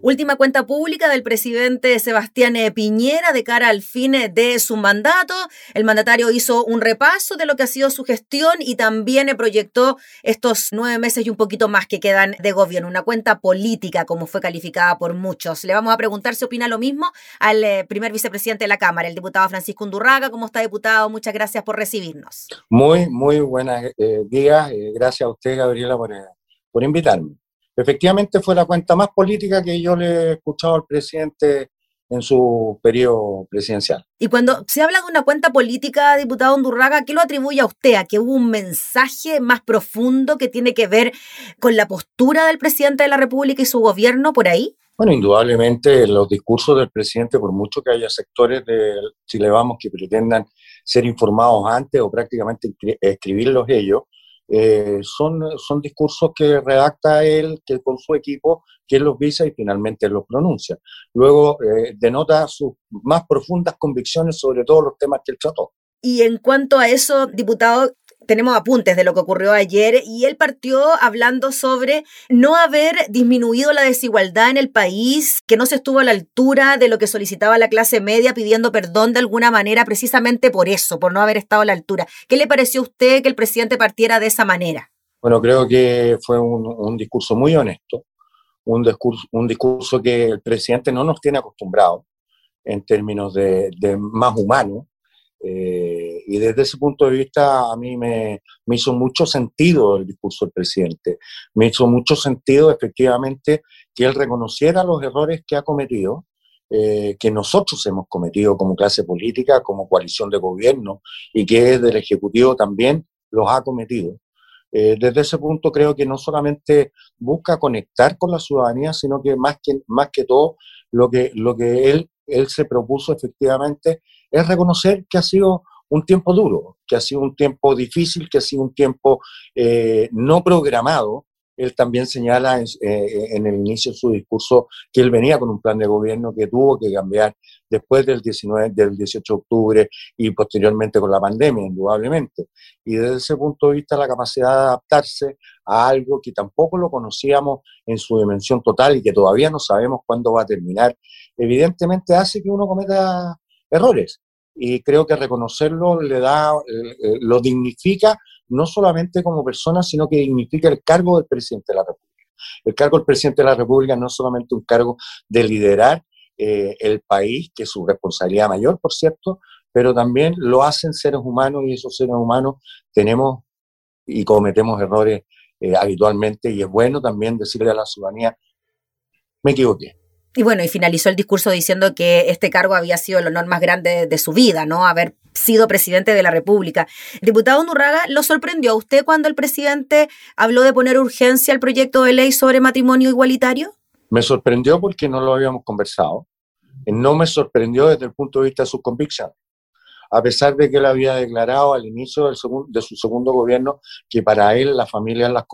Última cuenta pública del presidente Sebastián Piñera de cara al fin de su mandato. El mandatario hizo un repaso de lo que ha sido su gestión y también proyectó estos nueve meses y un poquito más que quedan de gobierno. Una cuenta política, como fue calificada por muchos. Le vamos a preguntar si opina lo mismo al eh, primer vicepresidente de la Cámara, el diputado Francisco Undurraga. ¿Cómo está, diputado? Muchas gracias por recibirnos. Muy, muy buenas eh, días. Eh, gracias a usted, Gabriela, por, por invitarme efectivamente fue la cuenta más política que yo le he escuchado al presidente en su periodo presidencial. Y cuando se habla de una cuenta política, diputado Undurraga, ¿qué lo atribuye a usted? ¿A que hubo un mensaje más profundo que tiene que ver con la postura del presidente de la República y su gobierno por ahí? Bueno, indudablemente los discursos del presidente, por mucho que haya sectores de Chile Vamos que pretendan ser informados antes o prácticamente escribirlos ellos, eh, son, son discursos que redacta él que con su equipo, quien los visa y finalmente los pronuncia. Luego eh, denota sus más profundas convicciones sobre todos los temas que él trató. Y en cuanto a eso, diputado, tenemos apuntes de lo que ocurrió ayer y él partió hablando sobre no haber disminuido la desigualdad en el país, que no se estuvo a la altura de lo que solicitaba la clase media pidiendo perdón de alguna manera precisamente por eso, por no haber estado a la altura. ¿Qué le pareció a usted que el presidente partiera de esa manera? Bueno, creo que fue un, discurso muy honesto, un discurso, un discurso que el presidente no nos tiene acostumbrados en términos de, de más humano, eh, y desde ese punto de vista a mí me, me, hizo mucho sentido el discurso del presidente. Me hizo mucho sentido efectivamente que él reconociera los errores que ha cometido, eh, que nosotros hemos cometido como clase política, como coalición de gobierno y que desde el Ejecutivo también los ha cometido. Eh, desde ese punto creo que no solamente busca conectar con la ciudadanía, sino que más que, más que todo lo que, lo que él, él se propuso efectivamente es reconocer que ha sido un tiempo duro, que ha sido un tiempo difícil, que ha sido un tiempo eh, no programado. Él también señala eh, en, el inicio de su discurso que él venía con un plan de gobierno que tuvo que cambiar después del, 19, del 18 de octubre y posteriormente con la pandemia, indudablemente. Y desde ese punto de vista, la capacidad de adaptarse a algo que tampoco lo conocíamos en su dimensión total y que todavía no sabemos cuándo va a terminar, evidentemente hace que uno cometa errores. Y creo que reconocerlo le da, eh, eh, lo dignifica no solamente como persona, sino que dignifica el cargo del presidente de la República. El cargo del presidente de la República no es solamente un cargo de liderar eh, el país, que es su responsabilidad mayor, por cierto, pero también lo hacen seres humanos y esos seres humanos tenemos y cometemos errores habitualmente y es bueno también decirle a la ciudadanía, me equivoqué, y bueno, y finalizó el discurso diciendo que este cargo había sido el honor más grande de su vida, ¿no? Haber sido presidente de la República. Diputado Nurraga, ¿lo sorprendió a usted cuando el presidente habló de poner urgencia al proyecto de ley sobre matrimonio igualitario? Me sorprendió porque no lo habíamos conversado. No me sorprendió desde el punto de vista de sus convicciones. A pesar de que él había declarado al inicio del de su segundo gobierno que para él las familias las,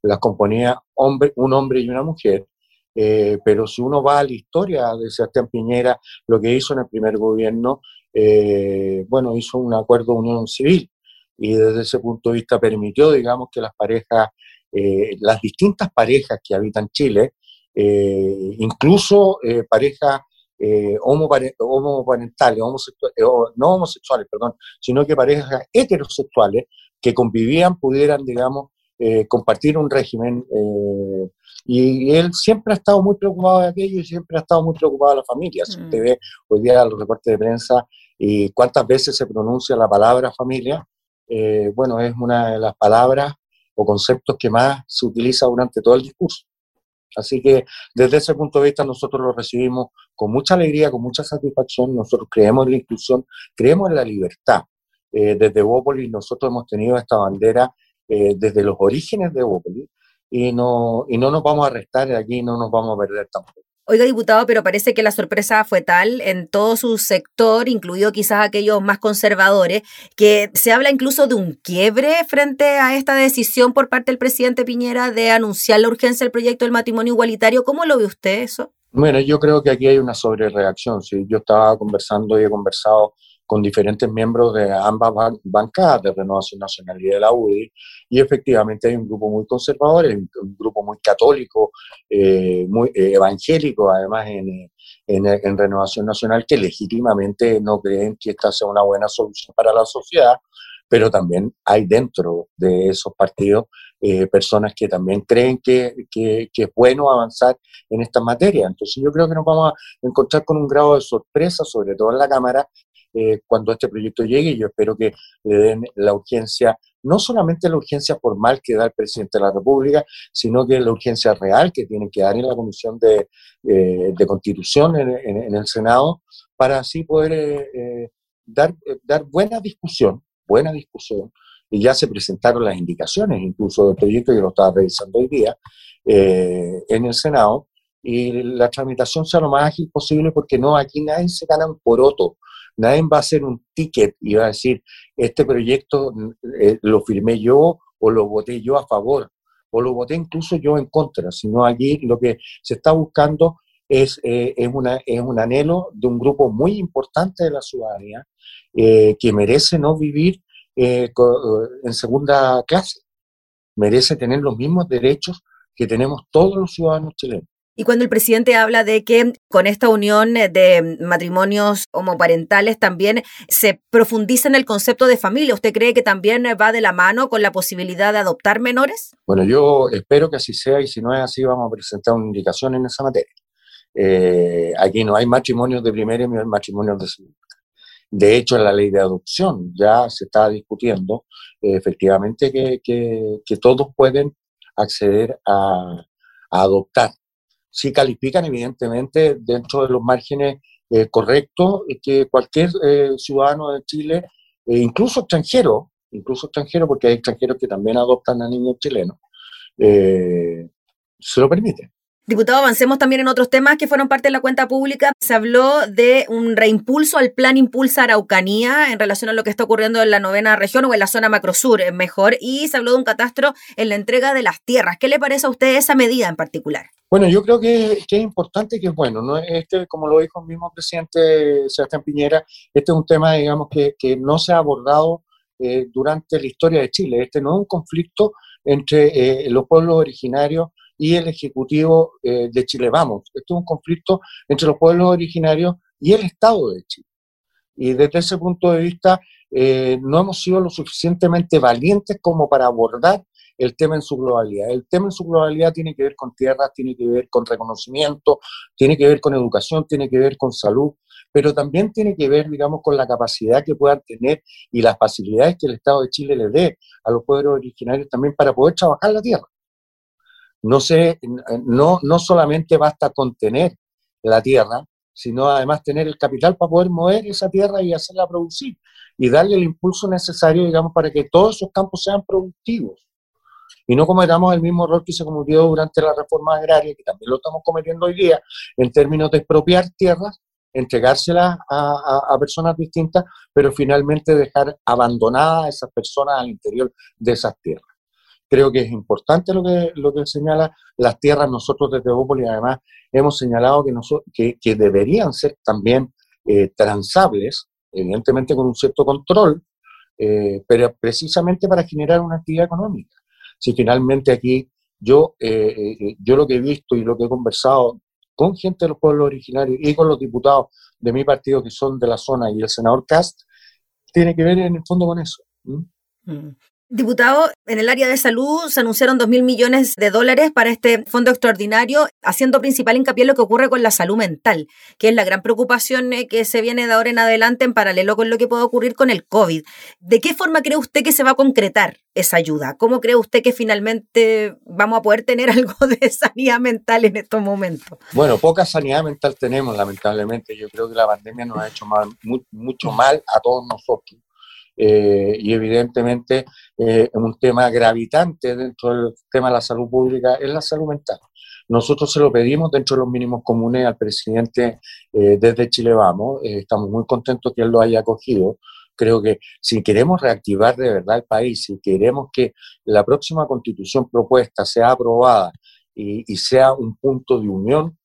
las componía hombre, un hombre y una mujer, eh, pero si uno va a la historia de Sebastián Piñera, lo que hizo en el primer gobierno, eh, bueno, hizo un acuerdo de unión civil y desde ese punto de vista permitió, digamos, que las parejas, eh, las distintas parejas que habitan Chile, incluso parejas homoparentales, no homosexuales, perdón, sino que parejas heterosexuales que convivían pudieran, digamos, compartir un régimen y él siempre ha estado muy preocupado de aquello y siempre ha estado muy preocupado de la familia. Si usted mm. ve hoy día los reportes de prensa y cuántas veces se pronuncia la palabra familia, eh, bueno, es una de las palabras o conceptos que más se utiliza durante todo el discurso. Así que desde ese punto de vista nosotros lo recibimos con mucha alegría, con mucha satisfacción. Nosotros creemos en la inclusión, creemos en la libertad. Eh, desde Bópolis nosotros hemos tenido esta bandera eh, desde los orígenes de Bópolis y no, y no nos vamos a restar aquí, no nos vamos a perder tampoco. Oiga, diputado, pero parece que la sorpresa fue tal en todo su sector, incluido quizás aquellos más conservadores, que se habla incluso de un quiebre frente a esta decisión por parte del presidente Piñera de anunciar la urgencia del proyecto del matrimonio igualitario. ¿Cómo lo ve usted eso? Bueno, yo creo que aquí hay una sobrereacción. Sí, yo estaba conversando y he conversado con diferentes miembros de ambas bancadas, de Renovación Nacional y de la UDI, y efectivamente hay un grupo muy conservador, un grupo muy católico, eh, muy eh, evangélico, además en, en, Renovación Nacional, que legítimamente no creen que esta sea una buena solución para la sociedad, pero también hay dentro de esos partidos eh, personas que también creen que, que, que, es bueno avanzar en esta materia. Entonces yo creo que nos vamos a encontrar con un grado de sorpresa, sobre todo en la Cámara, eh, cuando este proyecto llegue. Yo espero que le den la urgencia, no solamente la urgencia formal que da el presidente de la República, sino que la urgencia real que tiene que dar en la Comisión de, eh, de Constitución en, el Senado, para así poder eh, dar, dar buena discusión, buena discusión. Y ya se presentaron las indicaciones, incluso del proyecto, que lo estaba revisando hoy día, en el Senado, y la tramitación sea lo más ágil posible porque no, aquí nadie se gana por otro. Nadie va a hacer un ticket y va a decir, este proyecto eh, lo firmé yo o lo voté yo a favor o lo voté incluso yo en contra, sino aquí lo que se está buscando es, eh, es, una, es un anhelo de un grupo muy importante de la ciudadanía eh, que merece no vivir en segunda clase, merece tener los mismos derechos que tenemos todos los ciudadanos chilenos. Y cuando el presidente habla de que con esta unión de matrimonios homoparentales también se profundiza en el concepto de familia, ¿usted cree que también va de la mano con la posibilidad de adoptar menores? Bueno, yo espero que así sea y si no es así vamos a presentar una indicación en esa materia. Eh, aquí no hay matrimonios de primera y matrimonios de segunda. De hecho, en la ley de adopción ya se está discutiendo eh, efectivamente que, todos pueden acceder a adoptar sí califican evidentemente dentro de los márgenes eh, correctos que cualquier eh, ciudadano de Chile, eh, incluso extranjero, incluso extranjero, porque hay extranjeros que también adoptan a niños chilenos, se lo permite. Diputado, avancemos también en otros temas que fueron parte de la cuenta pública. Se habló de un reimpulso al plan Impulsa Araucanía en relación a lo que está ocurriendo en la novena región o en la zona macrosur, mejor, y se habló de un catastro en la entrega de las tierras. ¿Qué le parece a usted esa medida en particular? Bueno, yo creo que, es importante y que es bueno. ¿no? Este, como lo dijo el mismo presidente Sebastián Piñera, este es un tema, digamos, que, que no se ha abordado eh, durante la historia de Chile. Este no es un conflicto entre eh, los pueblos originarios y el Ejecutivo eh, de Chile. Vamos, esto es un conflicto entre los pueblos originarios y el Estado de Chile. Y desde ese punto de vista, eh, no hemos sido lo suficientemente valientes como para abordar el tema en su globalidad. El tema en su globalidad tiene que ver con tierras, tiene que ver con reconocimiento, tiene que ver con educación, tiene que ver con salud, pero también tiene que ver, digamos, con la capacidad que puedan tener y las facilidades que el Estado de Chile le dé a los pueblos originarios también para poder trabajar la tierra no, se, no, no solamente basta con tener la tierra, sino además tener el capital para poder mover esa tierra y hacerla producir y darle el impulso necesario, digamos, para que todos esos campos sean productivos. Y no cometamos el mismo error que se cometió durante la reforma agraria, que también lo estamos cometiendo hoy día, en términos de expropiar tierras, entregárselas a, a personas distintas, pero finalmente dejar abandonadas a esas personas al interior de esas tierras. Creo que es importante lo que, lo que señala las tierras. Nosotros desde Bópoli además hemos señalado que, que, deberían ser también eh, transables, evidentemente con un cierto control, eh, pero precisamente para generar una actividad económica. Si finalmente aquí yo, eh, yo lo que he visto y lo que he conversado con gente de los pueblos originarios y con los diputados de mi partido que son de la zona y el senador Cast, tiene que ver en el fondo con eso. Diputado, en el área de salud se anunciaron 2 mil millones de dólares para este fondo extraordinario, haciendo principal hincapié en lo que ocurre con la salud mental, que es la gran preocupación eh, que se viene de ahora en adelante en paralelo con lo que puede ocurrir con el COVID. ¿De qué forma cree usted que se va a concretar esa ayuda? ¿Cómo cree usted que finalmente vamos a poder tener algo de sanidad mental en estos momentos? Bueno, poca sanidad mental tenemos, lamentablemente. Yo creo que la pandemia nos ha hecho mucho mal a todos nosotros eh, y evidentemente eh, un tema gravitante dentro del tema de la salud pública es la salud mental. nosotros se lo pedimos dentro de los mínimos comunes al presidente eh, desde Chile Vamos. Estamos muy contentos que él lo haya acogido. Creo que si queremos reactivar de verdad el país, si queremos que la próxima constitución propuesta sea aprobada y, sea un punto de unión,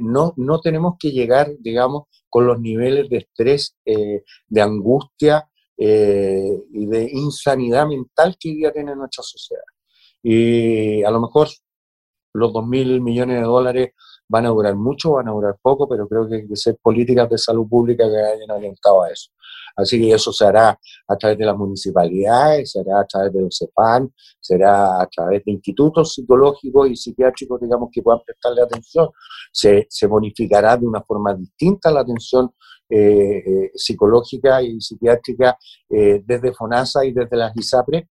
no, no tenemos que llegar, digamos, con los niveles de estrés, de angustia y de insanidad mental que hoy día tiene nuestra sociedad. Y a lo mejor los 2.000 millones de dólares van a durar mucho, van a durar poco, pero creo que hay que ser políticas de salud pública que hayan orientado a eso. Así que eso se hará a través de las municipalidades, se hará a través de los CEPAN, será a través de institutos psicológicos y psiquiátricos, digamos, que puedan prestarle atención. Se, se bonificará de una forma distinta la atención eh, eh, psicológica y psiquiátrica eh, desde FONASA y desde las ISAPRE,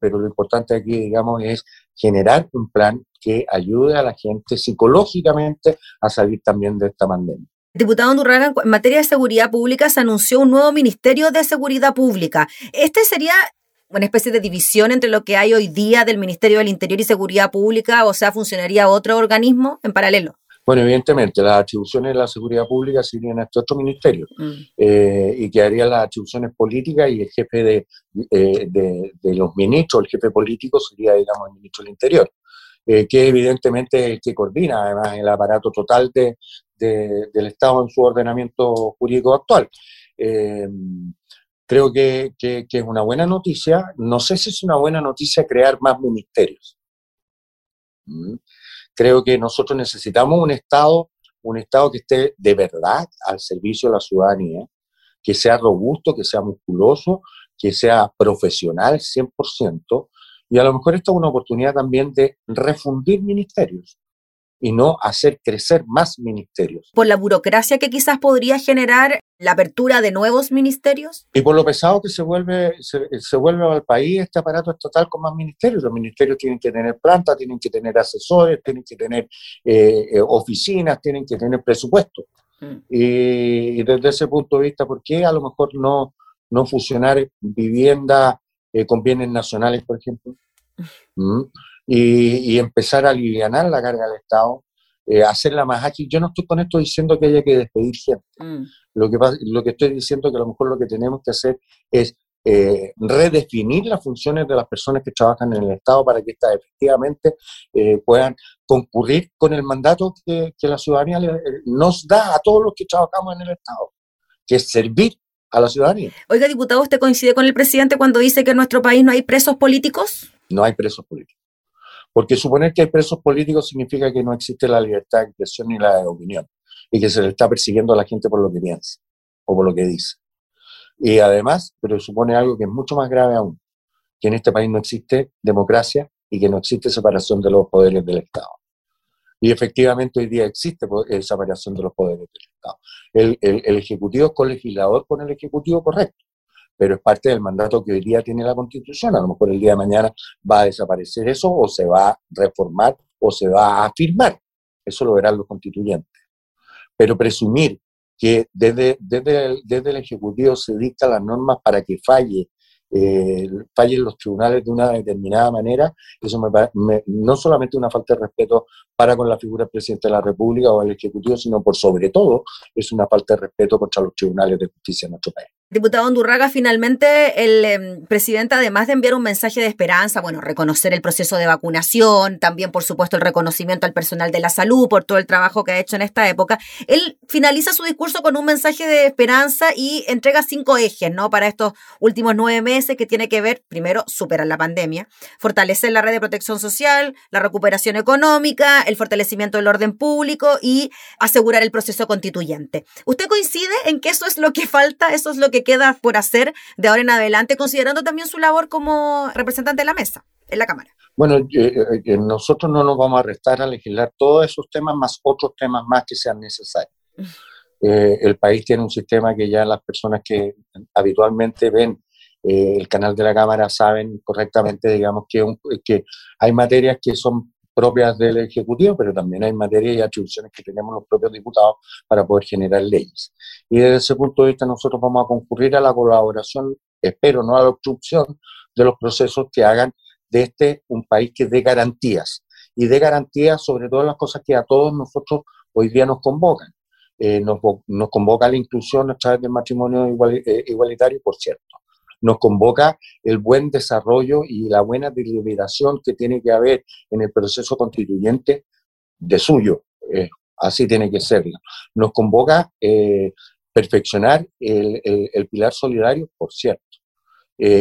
pero lo importante aquí, digamos, es generar un plan que ayude a la gente psicológicamente a salir también de esta pandemia. Diputado Andurraga, en materia de seguridad pública se anunció un nuevo Ministerio de Seguridad Pública. Este sería una especie de división entre lo que hay hoy día del Ministerio del Interior y Seguridad Pública, o sea, funcionaría otro organismo en paralelo. Bueno, evidentemente, las atribuciones de la seguridad pública serían a este otro ministerio mm. eh, y quedarían las atribuciones políticas y el jefe de, eh, de, de, los ministros, el jefe político sería, digamos, el ministro del Interior. Eh, que evidentemente es el que coordina además el aparato total de, del Estado en su ordenamiento jurídico actual. Eh, creo que, que, es una buena noticia. No sé si es una buena noticia crear más ministerios. Mm. Creo que nosotros necesitamos un Estado, un Estado que esté de verdad al servicio de la ciudadanía, que sea robusto, que sea musculoso, que sea profesional 100%, y a lo mejor esta es una oportunidad también de refundir ministerios y no hacer crecer más ministerios. ¿Por la burocracia que quizás podría generar la apertura de nuevos ministerios? Y por lo pesado que se vuelve, se, vuelve al país este aparato estatal con más ministerios. Los ministerios tienen que tener planta, tienen que tener asesores, tienen que tener eh, eh, oficinas, tienen que tener presupuesto. Mm. Y, desde ese punto de vista, ¿por qué a lo mejor no, no fusionar vivienda eh, con bienes nacionales, por ejemplo, ¿Mm? Y, empezar a aliviar la carga del Estado, eh, hacerla más ágil. Yo no estoy con esto diciendo que haya que despedir gente. Mm. Lo, que, lo que estoy diciendo es que a lo mejor lo que tenemos que hacer es eh, redefinir las funciones de las personas que trabajan en el Estado para que éstas efectivamente puedan concurrir con el mandato que, que la ciudadanía nos da a todos los que trabajamos en el Estado, que es servir a la ciudadanía. Oiga, diputado, ¿usted coincide con el presidente cuando dice que en nuestro país no hay presos políticos? No hay presos políticos. Porque suponer que hay presos políticos significa que no existe la libertad de expresión ni la de opinión y que se le está persiguiendo a la gente por lo que piensa o por lo que dice. Y además, pero supone algo que es mucho más grave aún, que en este país no existe democracia y que no existe separación de los poderes del Estado. Y efectivamente hoy día existe esa variación de los poderes del Estado. El, el, Ejecutivo es colegislador con el Ejecutivo correcto, pero es parte del mandato que hoy día tiene la Constitución. A lo mejor el día de mañana va a desaparecer eso o se va a reformar o se va a afirmar. Eso lo verán los constituyentes. Pero presumir que desde, desde, el, desde el Ejecutivo se dicta las normas para que falle eh, fallen los tribunales de una determinada manera, eso me, no solamente una falta de respeto para con la figura del presidente de la República o el Ejecutivo, sino por sobre todo es una falta de respeto contra los tribunales de justicia en nuestro país. Diputado Andurraga, finalmente el em, presidente, además de enviar un mensaje de esperanza, bueno, reconocer el proceso de vacunación, también por supuesto el reconocimiento al personal de la salud por todo el trabajo que ha hecho en esta época, él finaliza su discurso con un mensaje de esperanza y entrega cinco ejes, ¿no? Para estos últimos nueve meses que tiene que ver, primero, superar la pandemia, fortalecer la red de protección social, la recuperación económica, el fortalecimiento del orden público y asegurar el proceso constituyente. ¿Usted coincide en que eso es lo que falta, eso es lo que queda por hacer de ahora en adelante, considerando también su labor como representante de la mesa en la Cámara? Bueno, eh, eh, eh, nosotros no nos vamos a restar a legislar todos esos temas más otros temas más que sean necesarios. el país tiene un sistema que ya las personas que habitualmente ven el canal de la Cámara saben correctamente, digamos, que, que hay materias que son propias del Ejecutivo, pero también hay materias y atribuciones que tenemos los propios diputados para poder generar leyes. Y desde ese punto de vista nosotros vamos a concurrir a la colaboración, espero, no a la obstrucción de los procesos que hagan de este un país que dé garantías y dé garantías sobre todas las cosas que a todos nosotros hoy día nos convocan. Eh, nos, nos, convoca la inclusión a través del matrimonio eh, igualitario, por cierto. Nos convoca el buen desarrollo y la buena deliberación que tiene que haber en el proceso constituyente de suyo. Eh, así tiene que ser. Nos convoca perfeccionar el, el, pilar solidario, por cierto.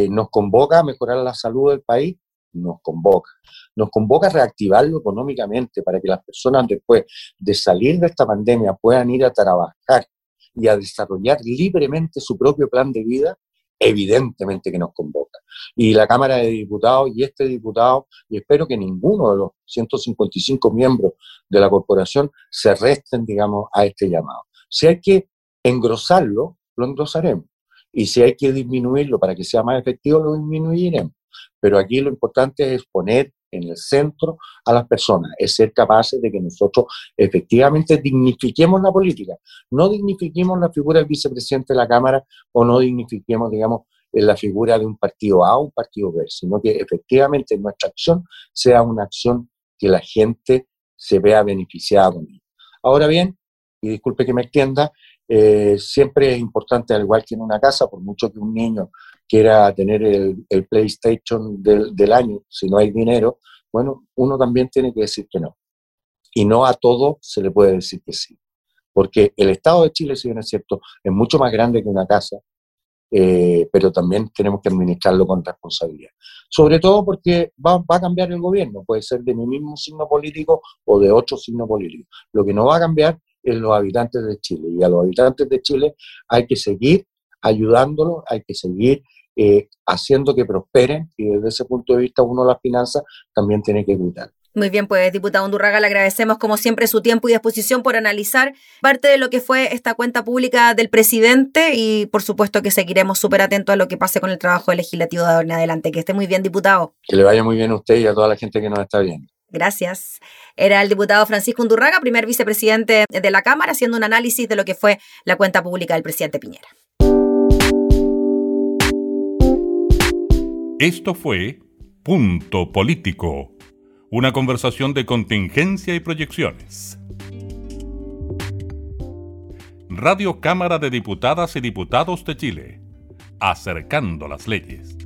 nos convoca a mejorar la salud del país, nos convoca. Nos convoca a reactivarlo económicamente para que las personas después de salir de esta pandemia puedan ir a trabajar y a desarrollar libremente su propio plan de vida, evidentemente que nos convoca. Y la Cámara de Diputados y este diputado, y espero que ninguno de los 155 miembros de la corporación se resten, digamos, a este llamado. Si hay que engrosarlo, lo engrosaremos. Y si hay que disminuirlo para que sea más efectivo, lo disminuiremos. Pero aquí lo importante es poner en el centro a las personas, es ser capaces de que nosotros efectivamente dignifiquemos la política, no dignifiquemos la figura del vicepresidente de la Cámara o no dignifiquemos, digamos, la figura de un partido A o un partido B, sino que efectivamente nuestra acción sea una acción que la gente se vea beneficiada. Ahora bien, y disculpe que me extienda, eh, siempre es importante, al igual que en una casa, por mucho que un niño quiera tener el, PlayStation del, año, si no hay dinero, bueno, uno también tiene que decir que no. Y no a todo se le puede decir que sí. Porque el Estado de Chile, si bien es cierto, es mucho más grande que una casa, eh, pero también tenemos que administrarlo con responsabilidad. Sobre todo porque va, va, a cambiar el gobierno, puede ser de mi mismo signo político o de otro signo político. Lo que no va a cambiar en los habitantes de Chile. Y a los habitantes de Chile hay que seguir ayudándolos, hay que seguir eh, haciendo que prosperen y desde ese punto de vista uno las finanzas también tiene que cuidar. Muy bien, pues diputado Undurraga, le agradecemos como siempre su tiempo y disposición por analizar parte de lo que fue esta cuenta pública del presidente y por supuesto que seguiremos súper atentos a lo que pase con el trabajo legislativo de ahora en adelante. Que esté muy bien, diputado. Que le vaya muy bien a usted y a toda la gente que nos está viendo. Gracias. Era el diputado Francisco Undurraga, primer vicepresidente de la Cámara, haciendo un análisis de lo que fue la cuenta pública del presidente Piñera. Esto fue Punto Político, una conversación de contingencia y proyecciones. Radio Cámara de Diputadas y Diputados de Chile, acercando las leyes.